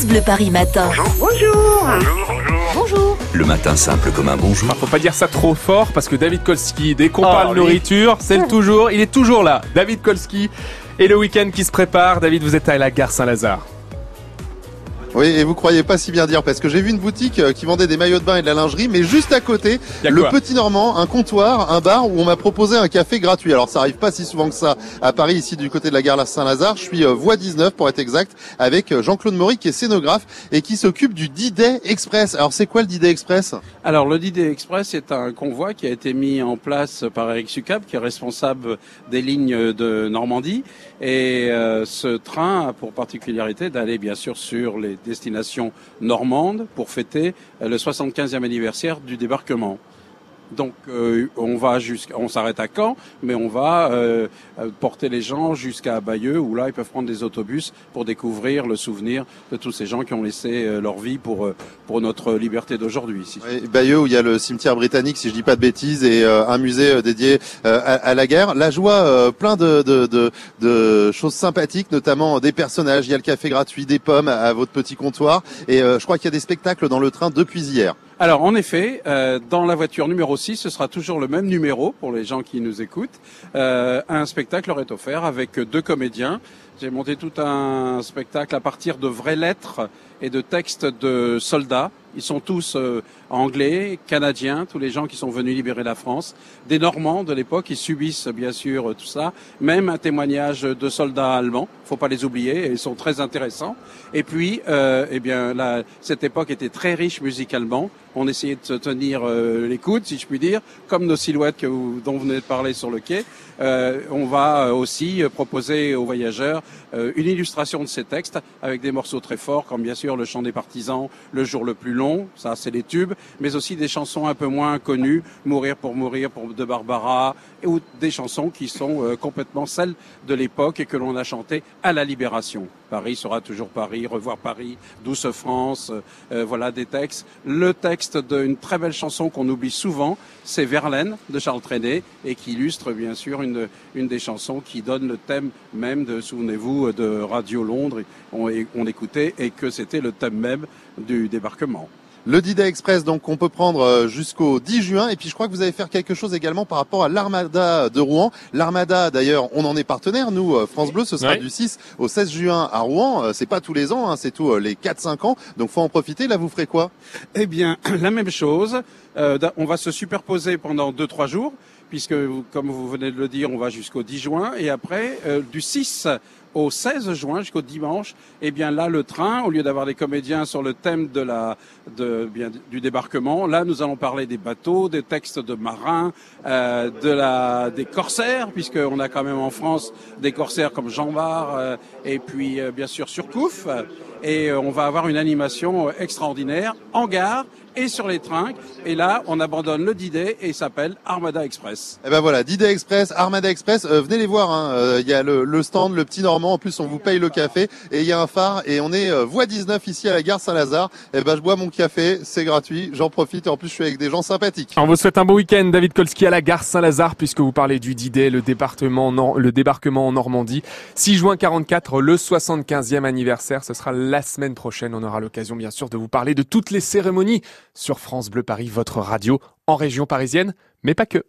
France Bleu Paris Matin. Bonjour. Bonjour. Le matin simple comme un bonjour. Ah, faut pas dire ça trop fort parce que David Kolski, dès qu'on Oh, parle nourriture, c'est le toujours, il est toujours là. David Kolski et le week-end qui se prépare. David, vous êtes à la gare Saint-Lazare. Oui, et vous croyez pas si bien dire, parce que j'ai vu une boutique euh, qui vendait des maillots de bain et de la lingerie, mais juste à côté, le Petit Normand, un comptoir, un bar où on m'a proposé un café gratuit. Alors ça arrive pas si souvent que ça à Paris, ici du côté de la gare Saint-Lazare. Je suis euh, voie 19 pour être exact, avec euh, Jean-Claude Maury qui est scénographe et qui s'occupe du D-Day Express. Alors c'est quoi le D-Day Express? Alors le DD Express est un convoi qui a été mis en place par Eric Sucap, qui est responsable des lignes de Normandie. Et euh, ce train a pour particularité d'aller bien sûr sur les destinations normandes pour fêter le 75e anniversaire du débarquement. Donc euh, on va jusqu'à, on s'arrête à Caen, mais on va euh, euh, porter les gens jusqu'à Bayeux où là ils peuvent prendre des autobus pour découvrir le souvenir de tous ces gens qui ont laissé leur vie pour pour notre liberté d'aujourd'hui. Bayeux où il y a le cimetière britannique, si je dis pas de bêtises, et un musée dédié à, la guerre. Vois euh, plein de, de, de, choses sympathiques, notamment des personnages. Il y a le café gratuit, des pommes à, à votre petit comptoir, et je crois qu'il y a des spectacles dans le train depuis hier. Alors en effet, euh, dans la voiture numéro 6, ce sera toujours le même numéro pour les gens qui nous écoutent. Euh, un spectacle leur est offert avec deux comédiens. J'ai monté tout un spectacle à partir de vraies lettres et de textes de soldats. Ils sont tous euh, anglais, canadiens, tous les gens qui sont venus libérer la France, des Normands de l'époque, ils subissent bien sûr tout ça, même un témoignage de soldats allemands, faut pas les oublier, ils sont très intéressants. Et puis, euh, eh bien, cette époque était très riche musicalement. On essayait de se tenir euh, les coudes, si je puis dire, comme nos silhouettes que vous, dont vous venez de parler sur le quai. Euh, on va euh, aussi euh, proposer aux voyageurs euh, une illustration de ces textes avec des morceaux très forts, comme bien sûr le chant des partisans, le jour le plus long, ça c'est les tubes, mais aussi des chansons un peu moins connues, Mourir pour mourir de Barbara, ou des chansons qui sont euh, complètement celles de l'époque et que l'on a chantées à la Libération. Paris sera toujours Paris, revoir Paris, douce France, euh, euh, voilà des textes. Le texte d'une très belle chanson qu'on oublie souvent, c'est Verlaine de Charles Trenet et qui illustre bien sûr une, une des chansons qui donne le thème même de, souvenez-vous, de Radio Londres, on, on écoutait et que c'était le thème même du débarquement. Le D-Day Express, donc, qu'on peut prendre euh, jusqu'au 10 juin. Et puis, je crois que vous allez faire quelque chose également par rapport à l'Armada de Rouen. L'Armada, d'ailleurs, on en est partenaire, nous, euh, France Bleu. Ce sera Ouais. du 6 au 16 juin à Rouen. Euh, C'est pas tous les ans, hein, c'est tous les 4-5 ans. Donc, faut en profiter. Là, vous ferez quoi? Eh bien, la même chose. Euh, on va se superposer pendant deux trois jours, puisque, comme vous venez de le dire, on va jusqu'au 10 juin, et après, euh, du 6 au 16 juin, jusqu'au dimanche, eh bien là, le train, au lieu d'avoir des comédiens sur le thème de la, de, bien, du débarquement, là, nous allons parler des bateaux, des textes de marins, euh, de la, des corsaires, puisqu'on a quand même en France des corsaires comme Jean Bart, euh, et puis euh, bien sûr Surcouf. Et euh, on va avoir une animation euh, extraordinaire en gare et sur les trains. Et là, on abandonne le D-Day et il s'appelle Armada Express. Eh ben voilà, D-Day Express, Armada Express. euh, venez les voir. hein. Euh, Il y a le, le stand, le petit Normand. En plus, on vous paye le café et il y a un phare. Et on est euh, voie 19 ici à la gare Saint-Lazare. Eh ben, je bois mon café, c'est gratuit. J'en profite. Et en plus, je suis avec des gens sympathiques. On vous souhaite un bon week-end, David Kolski à la gare Saint-Lazare, puisque vous parlez du D-Day, le département, Nor- le débarquement en Normandie. 6 juin 44, le 75e anniversaire. Ce sera la semaine prochaine. On aura l'occasion, bien sûr, de vous parler de toutes les cérémonies sur France Bleu Paris, votre radio en région parisienne, mais pas que.